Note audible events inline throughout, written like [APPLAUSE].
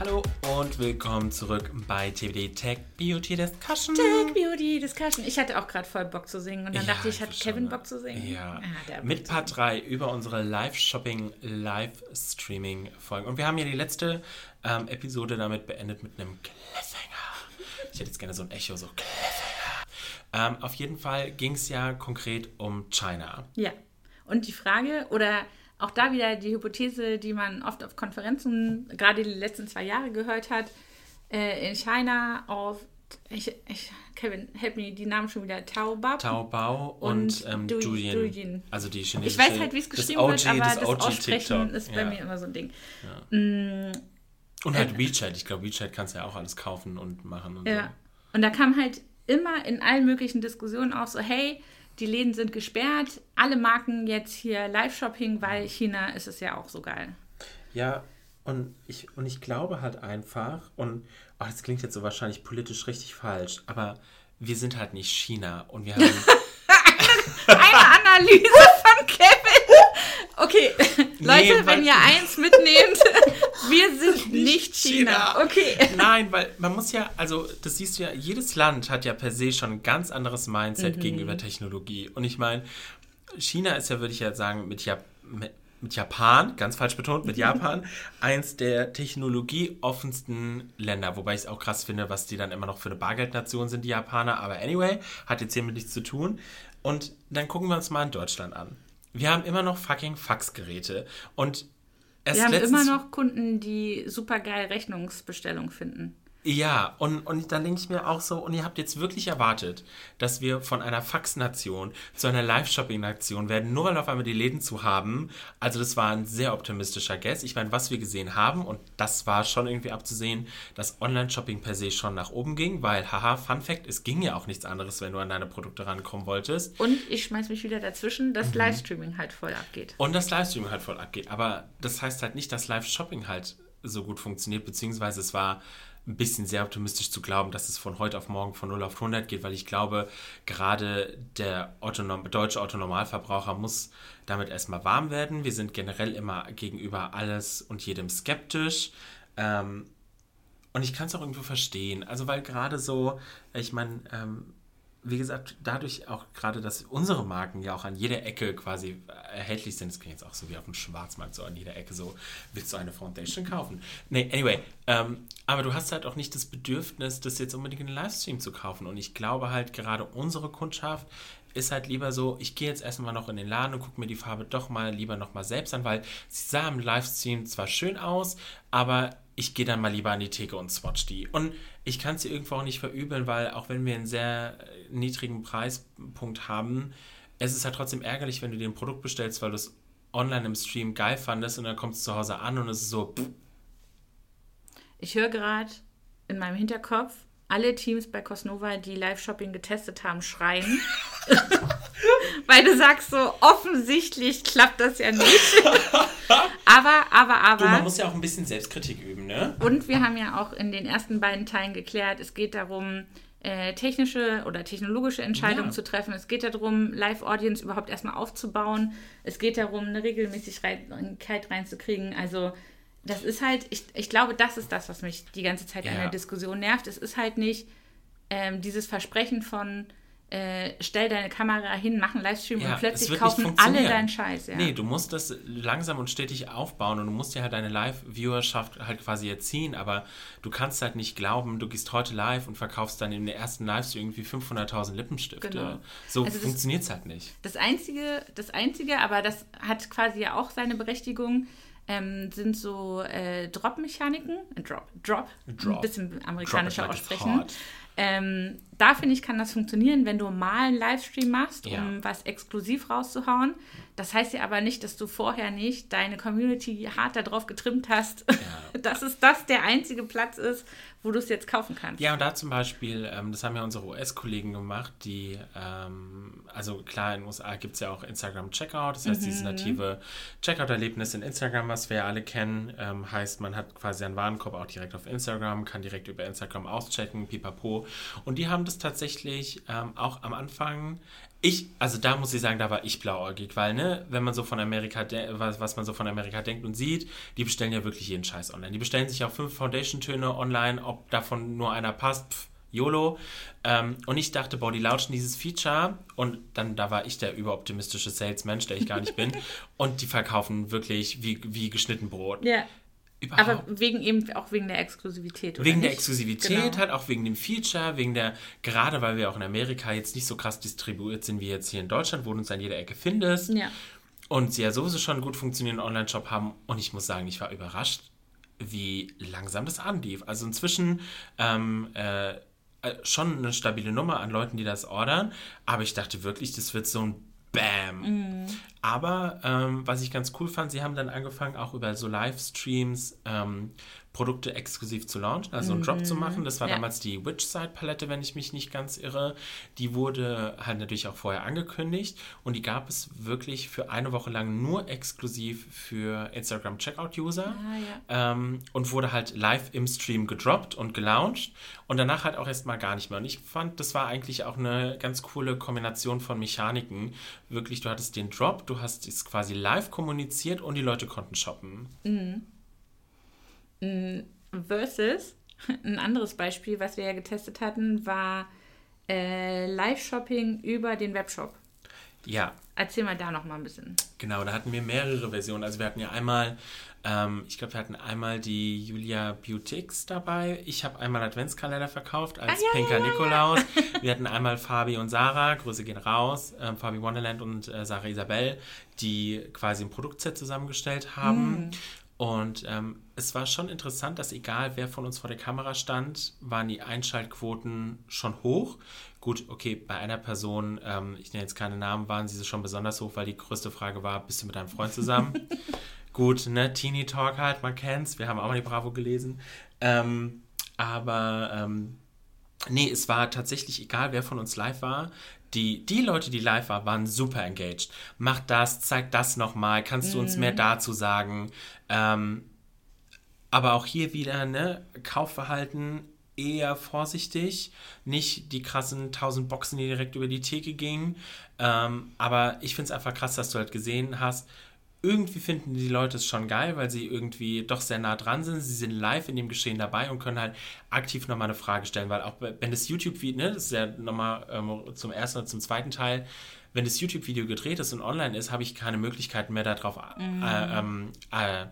Hallo und willkommen zurück bei TBD Tech Beauty Discussion. Tech Beauty Discussion. Ich hatte auch gerade voll Bock zu singen und dann Ja, dachte ich, ich hat. Kevin Bock zu singen? Ja, Ah, mit Part 3 über unsere Live-Shopping, Live-Streaming-Folgen. Und wir haben ja die letzte ähm, Episode damit beendet mit einem Cliffhanger. Ich hätte jetzt gerne so ein Echo, so Cliffhanger. Ähm, auf jeden Fall ging es ja konkret um China. Ja. Und die Frage, oder auch da wieder die Hypothese, die man oft auf Konferenzen, gerade die letzten zwei Jahre gehört hat, äh, in China auf, ich, ich, Kevin, help me, die Namen schon wieder, Taobab. Taobao Und und, ähm, Douyin. Douyin. Douyin. Also die ich chinesische. weiß halt, wie es das geschrieben OG, wird, aber das, OG Aussprechen TikTok. ist bei Ja. mir immer so ein Ding. Und halt WeChat. Ich glaube, WeChat kannst du ja auch alles kaufen und machen und Ja. Und da kam halt immer in allen möglichen Diskussionen auch so, hey, die Läden sind gesperrt, alle Marken jetzt hier Live-Shopping, weil China ist es ja auch so geil. Ja, und ich, und ich glaube halt einfach, und oh, das klingt jetzt so wahrscheinlich politisch richtig falsch, aber wir sind halt nicht China und wir haben. [LAUGHS] Eine Analyse. Okay, [LAUGHS] Leute, wenn ihr eins mitnehmt, [LAUGHS] wir sind nicht China. China. Okay. Nein, weil man muss ja, also das siehst du ja, jedes Land hat ja per se schon ein ganz anderes Mindset Mhm. gegenüber Technologie. Und ich meine, China ist ja, würde ich ja sagen, mit, Jap mit, mit Japan, ganz falsch betont, mit Japan, eins der technologieoffensten Länder. Wobei ich es auch krass finde, was die dann immer noch für eine Bargeldnation sind, die Japaner. Aber anyway, hat jetzt hiermit nichts zu tun. Und dann gucken wir uns mal in Deutschland an. Wir haben immer noch fucking Faxgeräte. Und erst Wir haben immer noch Kunden, die super geil Rechnungsbestellung finden. Ja, und, und dann denke ich mir auch so, und ihr habt jetzt wirklich erwartet, dass wir von einer Fax-Nation zu einer Live-Shopping-Nation werden, nur weil auf einmal die Läden zu haben. Also das war ein sehr optimistischer Guess. Ich meine, was wir gesehen haben, und das war schon irgendwie abzusehen, dass Online-Shopping per se schon nach oben ging, weil, haha, Fun Fact, es ging ja auch nichts anderes, wenn du an deine Produkte rankommen wolltest. Und ich schmeiß mich wieder dazwischen, Mhm. dass Livestreaming halt voll abgeht. Und das Livestreaming halt voll abgeht. Aber das heißt halt nicht, dass Live-Shopping halt so gut funktioniert, beziehungsweise es war ein bisschen sehr optimistisch zu glauben, dass es von heute auf morgen von 0 auf 100 geht, weil ich glaube, gerade der Autonom deutsche Autonormalverbraucher muss damit erstmal warm werden. Wir sind generell immer gegenüber alles und jedem skeptisch. Ähm, und ich kann es auch irgendwo verstehen. Also, weil gerade so, ich meine, ähm, wie gesagt, dadurch auch gerade, dass unsere Marken ja auch an jeder Ecke quasi erhältlich sind, das klingt jetzt auch so wie auf dem Schwarzmarkt, so an jeder Ecke so, willst du eine Foundation kaufen? Nee, anyway, ähm, aber du hast halt auch nicht das Bedürfnis, das jetzt unbedingt in den Livestream zu kaufen. Und ich glaube halt, gerade unsere Kundschaft ist halt lieber so, ich gehe jetzt erstmal noch in den Laden und gucke mir die Farbe doch mal lieber noch mal selbst an, weil sie sah im Livestream zwar schön aus, aber ich gehe dann mal lieber an die Theke und swatch die. Und ich kann es dir irgendwo auch nicht verübeln, weil auch wenn wir einen sehr äh, niedrigen Preispunkt haben, es ist halt trotzdem ärgerlich, wenn du dir ein Produkt bestellst, weil du es online im Stream geil fandest und dann kommst du zu Hause an und es ist so, pff, Ich höre gerade in meinem Hinterkopf alle Teams bei Cosnova, die Live-Shopping getestet haben, schreien. [LAUGHS] Weil du sagst so, offensichtlich klappt das ja nicht. [LAUGHS] aber, aber, du, man aber. muss ja auch ein bisschen Selbstkritik üben, ne? Und wir haben ja auch in den ersten beiden Teilen geklärt, es geht darum, äh, technische oder technologische Entscheidungen Ja. zu treffen. Es geht darum, Live-Audience überhaupt erstmal aufzubauen. Es geht darum, eine Regelmäßigkeit reinzukriegen. Also das ist halt, ich, ich glaube, das ist das, was mich die ganze Zeit in Ja. der Diskussion nervt. Es ist halt nicht ähm, dieses Versprechen von äh, stell deine Kamera hin, mach einen Livestream Ja, und plötzlich kaufen alle deinen Scheiß. Ja. Nee, du musst das langsam und stetig aufbauen und du musst ja halt deine Live-Viewerschaft halt quasi erziehen, aber du kannst halt nicht glauben, du gehst heute live und verkaufst dann in der ersten Livestream irgendwie 500.000 Lippenstifte. Genau. So Also funktioniert es halt nicht. Das einzige, das einzige, aber das hat quasi ja auch seine Berechtigung, ähm, sind so äh, Drop-Mechaniken. Drop, Drop, Drop. ein bisschen amerikanischer like aussprechen. Ähm, da finde ich, kann das funktionieren, wenn du mal einen Livestream machst, Ja. um was exklusiv rauszuhauen. Das heißt ja aber nicht, dass du vorher nicht deine Community hart darauf getrimmt hast, [LAUGHS] dass es das der einzige Platz ist, wo du es jetzt kaufen kannst. Ja, und da zum Beispiel, ähm, das haben ja unsere US-Kollegen gemacht, die, ähm, also klar, in den USA gibt es ja auch Instagram Checkout, das heißt, dieses native Checkout-Erlebnis in Instagram, was wir ja alle kennen, ähm, heißt, man hat quasi einen Warenkorb auch direkt auf Instagram, kann direkt über Instagram auschecken, pipapo. Und die haben das tatsächlich ähm, auch am Anfang Ich, also da muss ich sagen, da war ich blauäugig, weil, ne, wenn man so von Amerika, was, was man so von Amerika denkt und sieht, die bestellen ja wirklich jeden Scheiß online. Die bestellen sich auch fünf Foundation-Töne online, ob davon nur einer passt, pff, YOLO. Ähm, und ich dachte, boah, die launchen dieses Feature und dann, da war ich der überoptimistische Salesmensch, der ich gar nicht bin. [LAUGHS] und die verkaufen wirklich wie, wie geschnitten Brot. Ja. Überhaupt. Aber wegen eben auch wegen der Exklusivität. wegen nicht? der Exklusivität, genau. halt auch wegen dem Feature, wegen der, gerade weil wir auch in Amerika jetzt nicht so krass distribuiert sind wie jetzt hier in Deutschland, wo du uns an jeder Ecke findest. Ja. Und sie ja sowieso schon einen gut funktionierenden Online-Shop haben. Und ich muss sagen, ich war überrascht, wie langsam das anlief. Also inzwischen ähm, äh, äh, schon eine stabile Nummer an Leuten, die das ordern, aber ich dachte wirklich, das wird so ein Bam. Mm. Aber ähm, was ich ganz cool fand, sie haben dann angefangen, auch über so Livestreams ähm, Produkte exklusiv zu launchen, also einen Drop zu mhm. machen. Das war ja. damals die Witchside-Palette, wenn ich mich nicht ganz irre. Die wurde halt natürlich auch vorher angekündigt und die gab es wirklich für eine Woche lang nur exklusiv für Instagram Checkout-User ah, ja. ähm, und wurde halt live im Stream gedroppt und gelauncht und danach halt auch erstmal gar nicht mehr. Und ich fand, das war eigentlich auch eine ganz coole Kombination von Mechaniken. Wirklich, du hattest den Drop, du hast es quasi live kommuniziert und die Leute konnten shoppen. Mhm. Versus, [LAUGHS] ein anderes Beispiel, was wir ja getestet hatten, war äh, Live-Shopping über den Webshop. Ja. Erzähl mal da noch mal ein bisschen. Genau, da hatten wir mehrere Versionen. Also wir hatten ja einmal, ähm, ich glaube, wir hatten einmal die Julia Beautics dabei. Ich habe einmal Adventskalender verkauft als ah, ja, Pinker ja, Nikolaus. Ja, [LAUGHS] wir hatten einmal Fabi und Sarah, Grüße gehen raus, ähm, Fabi Wonderland und äh, Sarah Isabel, die quasi ein Produktset zusammengestellt haben. Mm. Und ähm, es war schon interessant, dass egal wer von uns vor der Kamera stand, waren die Einschaltquoten schon hoch. Gut, okay, bei einer Person, ähm, ich nenne jetzt keine Namen, waren sie schon besonders hoch, weil die größte Frage war, bist du mit deinem Freund zusammen? [LAUGHS] Gut, ne, Teenie Talk halt, man kennt's, wir haben auch mal die Bravo gelesen. Ähm, aber ähm, nee, es war tatsächlich egal, wer von uns live war die, die Leute, die live waren, waren super engaged. Mach das, zeig das nochmal, kannst du uns mehr mhm. dazu sagen? Ähm, aber auch hier wieder, ne, Kaufverhalten eher vorsichtig, nicht die krassen 1000 Boxen, die direkt über die Theke gingen. Ähm, aber ich finde es einfach krass, dass du halt gesehen hast, irgendwie finden die Leute es schon geil, weil sie irgendwie doch sehr nah dran sind. Sie sind live in dem Geschehen dabei und können halt aktiv nochmal eine Frage stellen, weil auch wenn das YouTube-Video, ne, das ist ja nochmal ähm, zum ersten oder zum zweiten Teil, wenn das YouTube-Video gedreht ist und online ist, habe ich keine Möglichkeiten mehr darauf mhm. äh, äh,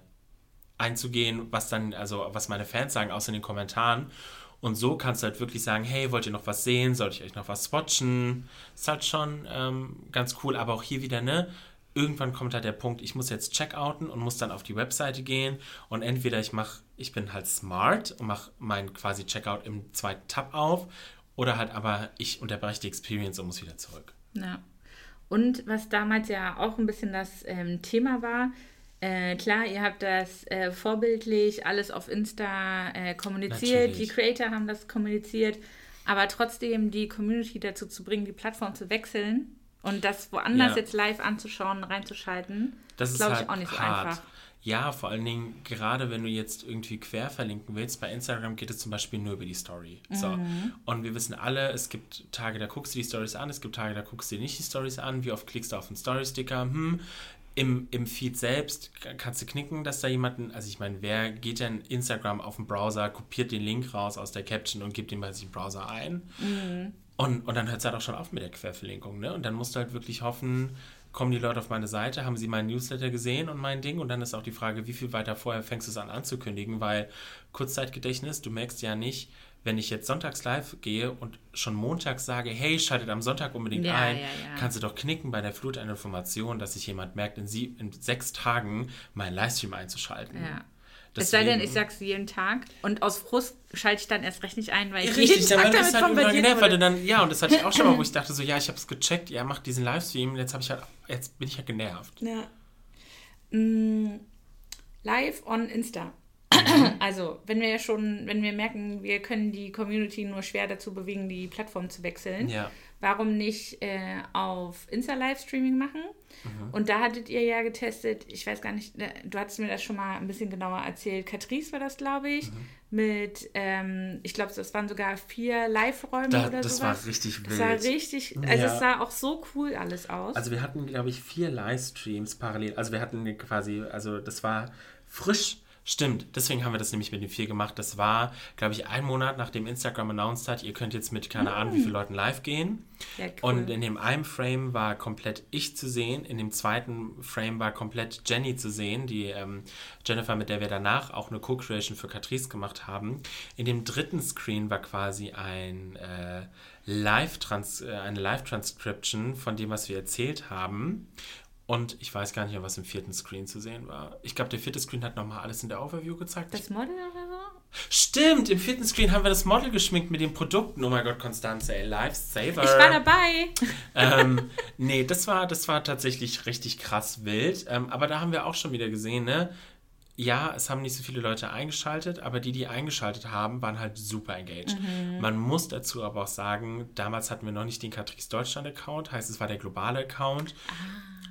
einzugehen, was dann, also was meine Fans sagen, außer in den Kommentaren. Und so kannst du halt wirklich sagen, hey, wollt ihr noch was sehen? Sollte ich euch noch was watchen? Ist halt schon ähm, ganz cool, aber auch hier wieder, ne? Irgendwann kommt halt der Punkt, ich muss jetzt checkouten und muss dann auf die Webseite gehen und entweder ich mache, ich bin halt smart und mache meinen quasi Checkout im zweiten Tab auf oder halt aber ich unterbreche die Experience und muss wieder zurück. Ja. Und was damals ja auch ein bisschen das ähm, Thema war, äh, klar, ihr habt das äh, vorbildlich alles auf Insta äh, kommuniziert, Natürlich. die Creator haben das kommuniziert, aber trotzdem die Community dazu zu bringen, die Plattform zu wechseln, und das woanders ja. jetzt live anzuschauen, reinzuschalten, das ist, glaube halt ich, auch nicht so hart. einfach. Ja, vor allen Dingen, gerade wenn du jetzt irgendwie quer verlinken willst, bei Instagram geht es zum Beispiel nur über die Story. Mhm. So. Und wir wissen alle, es gibt Tage, da guckst du die Stories an, es gibt Tage, da guckst du dir nicht die Stories an. Wie oft klickst du auf den Story-Sticker? Hm, im, im Feed selbst kannst du knicken, dass da jemanden, also ich meine, wer geht denn Instagram auf den Browser, kopiert den Link raus aus der Caption und gibt ihn bei sich im Browser ein? Mhm. Und, und dann hört es halt auch schon auf mit der Querverlinkung, ne? Und dann musst du halt wirklich hoffen, kommen die Leute auf meine Seite, haben sie meinen Newsletter gesehen und mein Ding und dann ist auch die Frage, wie viel weiter vorher fängst du es an anzukündigen, weil Kurzzeitgedächtnis, du merkst ja nicht, wenn ich jetzt sonntags live gehe und schon montags sage, hey, schaltet am Sonntag unbedingt ja, ein, ja, ja. kannst du doch knicken bei der Flut einer Information, dass sich jemand merkt, in, sie, in sechs Tagen meinen Livestream einzuschalten. Ja. Deswegen, es sei denn, ich sag's jeden Tag und aus Frust schalte ich dann erst recht nicht ein, weil ich richtig, jeden Tag damit halt genervt, weil dann, ja, und das hatte ich auch schon mal, wo ich [LAUGHS] dachte so, ja, ich habe es gecheckt, ja, macht diesen Livestream, jetzt habe ich halt, jetzt bin ich halt genervt. Ja. Mm, live on Insta. [CLEARS THROAT] also, wenn wir ja schon, wenn wir merken, wir können die Community nur schwer dazu bewegen, die Plattform zu wechseln, ja. Warum nicht äh, auf Insta-Livestreaming machen? Mhm. Und da hattet ihr ja getestet, ich weiß gar nicht, äh, du hattest mir das schon mal ein bisschen genauer erzählt. Catrice war das, glaube ich, mhm. mit, ähm, ich glaube, das waren sogar vier Live-Räume da, oder so. Das sowas. war richtig wild. Das war richtig, also ja. es sah auch so cool alles aus. Also wir hatten, glaube ich, vier Livestreams parallel. Also wir hatten quasi, also das war frisch Stimmt, deswegen haben wir das nämlich mit den vier gemacht. Das war, glaube ich, ein Monat nachdem Instagram announced hat, ihr könnt jetzt mit keine Ahnung wie vielen Leuten live gehen. Ja, cool. Und in dem einen Frame war komplett ich zu sehen, in dem zweiten Frame war komplett Jenny zu sehen, die ähm, Jennifer, mit der wir danach auch eine Co-Creation für Catrice gemacht haben. In dem dritten Screen war quasi ein äh, Live -Trans äh, eine Live-Transcription von dem, was wir erzählt haben. Und ich weiß gar nicht mehr, was im vierten Screen zu sehen war. Ich glaube, der vierte Screen hat nochmal alles in der Overview gezeigt. Das Model oder so? Stimmt, im vierten Screen haben wir das Model geschminkt mit den Produkten. Oh mein Gott, Konstanze, ey, Lifesaver. Ich war dabei. ähm, nee, das war, das war tatsächlich richtig krass wild. Ähm, aber da haben wir auch schon wieder gesehen, ne? Ja, es haben nicht so viele Leute eingeschaltet, aber die, die eingeschaltet haben, waren halt super engaged. Mhm. Man muss dazu aber auch sagen, damals hatten wir noch nicht den Catrice Deutschland Account, heißt es war der globale Account. Ah.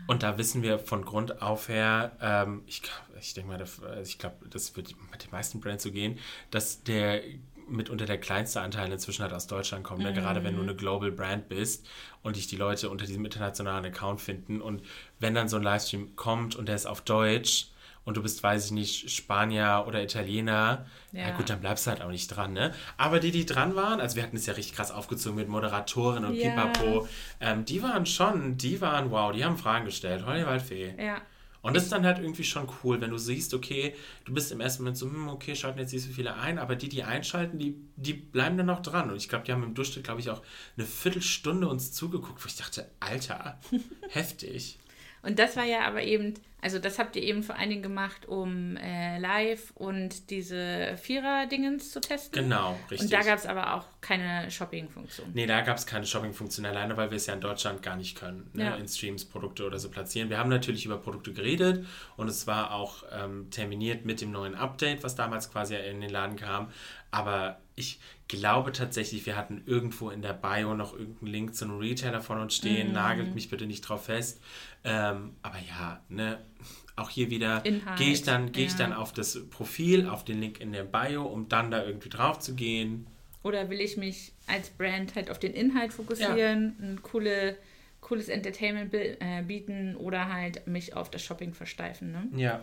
Und da wissen wir von Grund auf her, ähm, ich, ich denke mal, also ich glaube, das wird mit den meisten Brands so gehen, dass der mitunter der kleinste Anteil inzwischen halt aus Deutschland kommt, ne? gerade wenn du mhm. eine Global Brand bist und dich die Leute unter diesem internationalen Account finden. Und wenn dann so ein Livestream kommt und der ist auf Deutsch, und du bist, weiß ich nicht, Spanier oder Italiener, ja. ja. gut, dann bleibst du halt auch nicht dran, ne? Aber die, die dran waren, also wir hatten es ja richtig krass aufgezogen mit Moderatorin und ja. Pipapo, ähm, die waren schon, die waren, wow, die haben Fragen gestellt, Holly Waldfee. Ja. Und das ist dann halt irgendwie schon cool, wenn du siehst, okay, du bist im ersten Moment so, hm, okay, schalten jetzt nicht so viele ein, aber die, die einschalten, die, die bleiben dann noch dran. Und ich glaube, die haben im Durchschnitt, glaube ich, auch eine Viertelstunde uns zugeguckt, wo ich dachte, Alter, [LAUGHS] heftig. Und das war ja aber eben, also das habt ihr eben vor allen Dingen gemacht, um äh, live und diese Vierer-Dingens zu testen. Genau, richtig. Und da gab es aber auch keine Shopping-Funktion. Nee, da gab es keine Shopping-Funktion alleine, weil wir es ja in Deutschland gar nicht können, ne? ja. in Streams Produkte oder so platzieren. Wir haben natürlich über Produkte geredet und es war auch ähm, terminiert mit dem neuen Update, was damals quasi in den Laden kam. Aber ich glaube tatsächlich, wir hatten irgendwo in der Bio noch irgendeinen Link zu einem Retailer von uns stehen. Mhm. Nagelt mich bitte nicht drauf fest. Ähm, aber ja, ne, auch hier wieder gehe ich, dann, geh ja. ich dann auf das Profil, auf den Link in der Bio, um dann da irgendwie drauf zu gehen. Oder will ich mich als Brand halt auf den Inhalt fokussieren, ja. ein coole, cooles Entertainment äh, bieten oder halt mich auf das Shopping versteifen. Ne? Ja.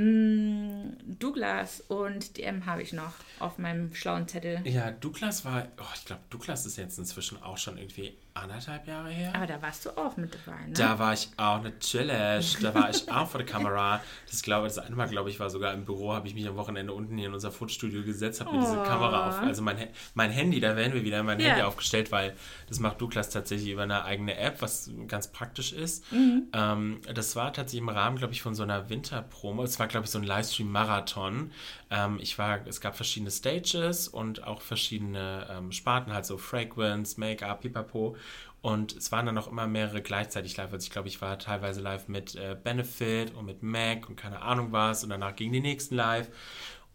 Mm, Douglas und DM habe ich noch auf meinem schlauen Zettel. Ja, Douglas war, oh, ich glaube, Douglas ist jetzt inzwischen auch schon irgendwie anderthalb Jahre her. Aber da warst du auch mit dabei, ne? Da war ich auch natürlich. Da war ich auch vor der Kamera. Das glaube das eine Mal, glaube ich, war sogar im Büro, habe ich mich am Wochenende unten hier in unser Fotostudio gesetzt, habe mir oh. diese Kamera auf, also mein, mein Handy, da werden wir wieder mein yeah. Handy aufgestellt, weil das macht Douglas tatsächlich über eine eigene App, was ganz praktisch ist. Mhm. Ähm, das war tatsächlich im Rahmen, glaube ich, von so einer Winterpromo. Es war, glaube ich, so ein Livestream-Marathon. Ähm, ich war, es gab verschiedene Stages und auch verschiedene ähm, Sparten, halt so Fragrance, Make-up, Pipapo. Und es waren dann noch immer mehrere gleichzeitig live. Also ich glaube, ich war teilweise live mit äh, Benefit und mit Mac und keine Ahnung was. Und danach gingen die nächsten live.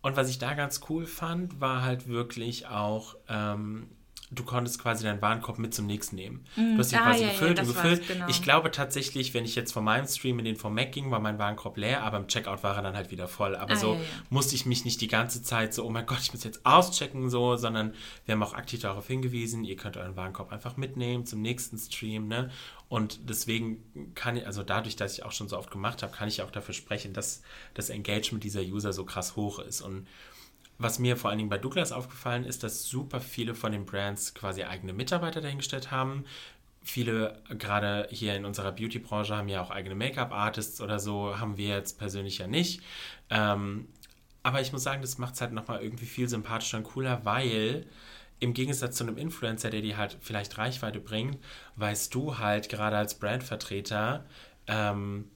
Und was ich da ganz cool fand, war halt wirklich auch ähm, du konntest quasi deinen Warenkorb mit zum nächsten nehmen. Mm. Du hast ihn ah, quasi ja, gefüllt ja, und gefüllt. Genau. Ich glaube tatsächlich, wenn ich jetzt von meinem Stream in den vom Mac ging, war mein Warenkorb leer, aber im Checkout war er dann halt wieder voll. Aber ah, so ja, musste ich mich nicht die ganze Zeit so, oh mein Gott, ich muss jetzt auschecken, so, sondern wir haben auch aktiv darauf hingewiesen, ihr könnt euren Warenkorb einfach mitnehmen zum nächsten Stream, ne? Und deswegen kann ich, also dadurch, dass ich auch schon so oft gemacht habe, kann ich auch dafür sprechen, dass das Engagement dieser User so krass hoch ist. Und was mir vor allen Dingen bei Douglas aufgefallen ist, dass super viele von den Brands quasi eigene Mitarbeiter dahingestellt haben. Viele, gerade hier in unserer Beauty-Branche, haben ja auch eigene Make-up-Artists oder so, haben wir jetzt persönlich ja nicht. Ähm, aber ich muss sagen, das macht es halt nochmal irgendwie viel sympathischer und cooler, weil im Gegensatz zu einem Influencer, der dir halt vielleicht Reichweite bringt, weißt du halt gerade als Brandvertreter, ähm,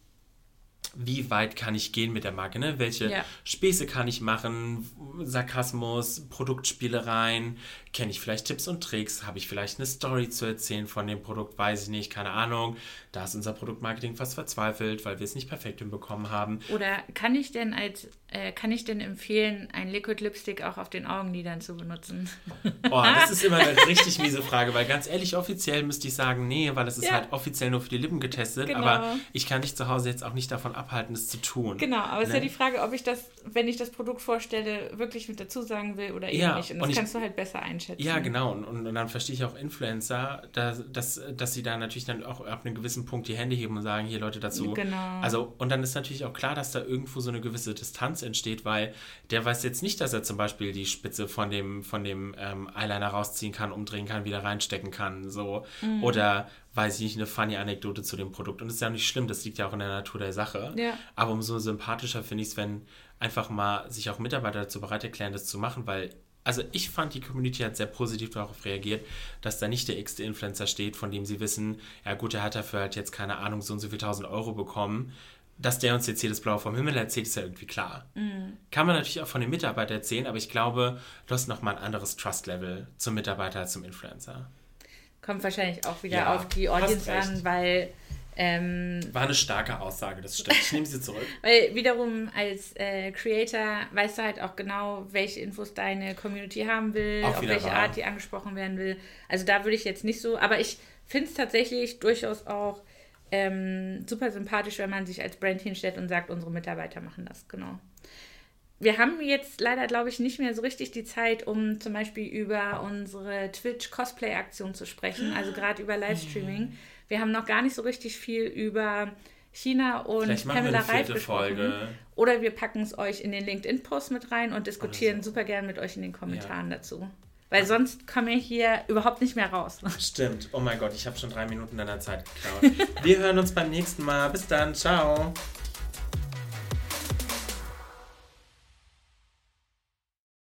wie weit kann ich gehen mit der Marke, ne? Welche Ja. Späße kann ich machen, Sarkasmus, Produktspielereien, kenne ich vielleicht Tipps und Tricks, habe ich vielleicht eine Story zu erzählen von dem Produkt, weiß ich nicht, keine Ahnung. Da ist unser Produktmarketing fast verzweifelt, weil wir es nicht perfekt hinbekommen haben. Oder kann ich denn als äh, kann ich denn empfehlen, ein Liquid Lipstick auch auf den Augenlidern zu benutzen? Oh, das [LAUGHS] ist immer eine richtig miese Frage, weil ganz ehrlich, offiziell müsste ich sagen, nee, weil es ist Ja. halt offiziell nur für die Lippen getestet, Genau. aber ich kann dich zu Hause jetzt auch nicht davon abhalten, es zu tun. Genau, aber es ist ja Ne? die Frage, ob ich das, wenn ich das Produkt vorstelle, wirklich mit dazu sagen will oder eben Ja, nicht. Und das und ich- kannst du halt besser einschätzen. Ja, genau. Und, und, und dann verstehe ich auch Influencer, dass, dass, dass sie da natürlich dann auch ab einem gewissen Punkt die Hände heben und sagen, hier Leute dazu. Genau. Also, und dann ist natürlich auch klar, dass da irgendwo so eine gewisse Distanz entsteht, weil der weiß jetzt nicht, dass er zum Beispiel die Spitze von dem, von dem ähm, Eyeliner rausziehen kann, umdrehen kann, wieder reinstecken kann. So. Mhm. Oder weiß ich nicht, eine funny Anekdote zu dem Produkt. Und das ist ja nicht schlimm, das liegt ja auch in der Natur der Sache. Ja. Aber umso sympathischer finde ich es, wenn einfach mal sich auch Mitarbeiter dazu bereit erklären, das zu machen, weil, also ich fand, die Community hat sehr positiv darauf reagiert, dass da nicht der x-te Influencer steht, von dem sie wissen, ja gut, der hat dafür halt jetzt keine Ahnung, so und so viel tausend Euro bekommen. Dass der uns jetzt hier das Blaue vom Himmel erzählt, ist ja irgendwie klar. Kann man natürlich auch von den Mitarbeitern erzählen, aber ich glaube, du hast nochmal ein anderes Trust-Level zum Mitarbeiter als zum Influencer. Kommt wahrscheinlich auch wieder Ja, auf die Audience an, weil, ähm, War eine starke Aussage, das stimmt. Ich nehme sie zurück. [LAUGHS] weil wiederum als äh, Creator weißt du halt auch genau, welche Infos deine Community haben will, auf welche wahr. Art die angesprochen werden will. Also da würde ich jetzt nicht so, aber ich finde es tatsächlich durchaus auch ähm, super sympathisch, wenn man sich als Brand hinstellt und sagt, unsere Mitarbeiter machen das, genau. Wir haben jetzt leider, glaube ich, nicht mehr so richtig die Zeit, um zum Beispiel über unsere Twitch-Cosplay-Aktion zu sprechen, also [GASPS] gerade über Livestreaming. Wir haben noch gar nicht so richtig viel über China und Vielleicht Pamela Reif gesprochen. Folge. Oder wir packen es euch in den LinkedIn-Post mit rein und diskutieren so. super gern mit euch in den Kommentaren dazu. Weil sonst kommen wir hier überhaupt nicht mehr raus. [LAUGHS] Stimmt. Oh mein Gott, ich habe schon drei Minuten deiner Zeit geklaut. Wir hören uns beim nächsten Mal. Bis dann. Ciao.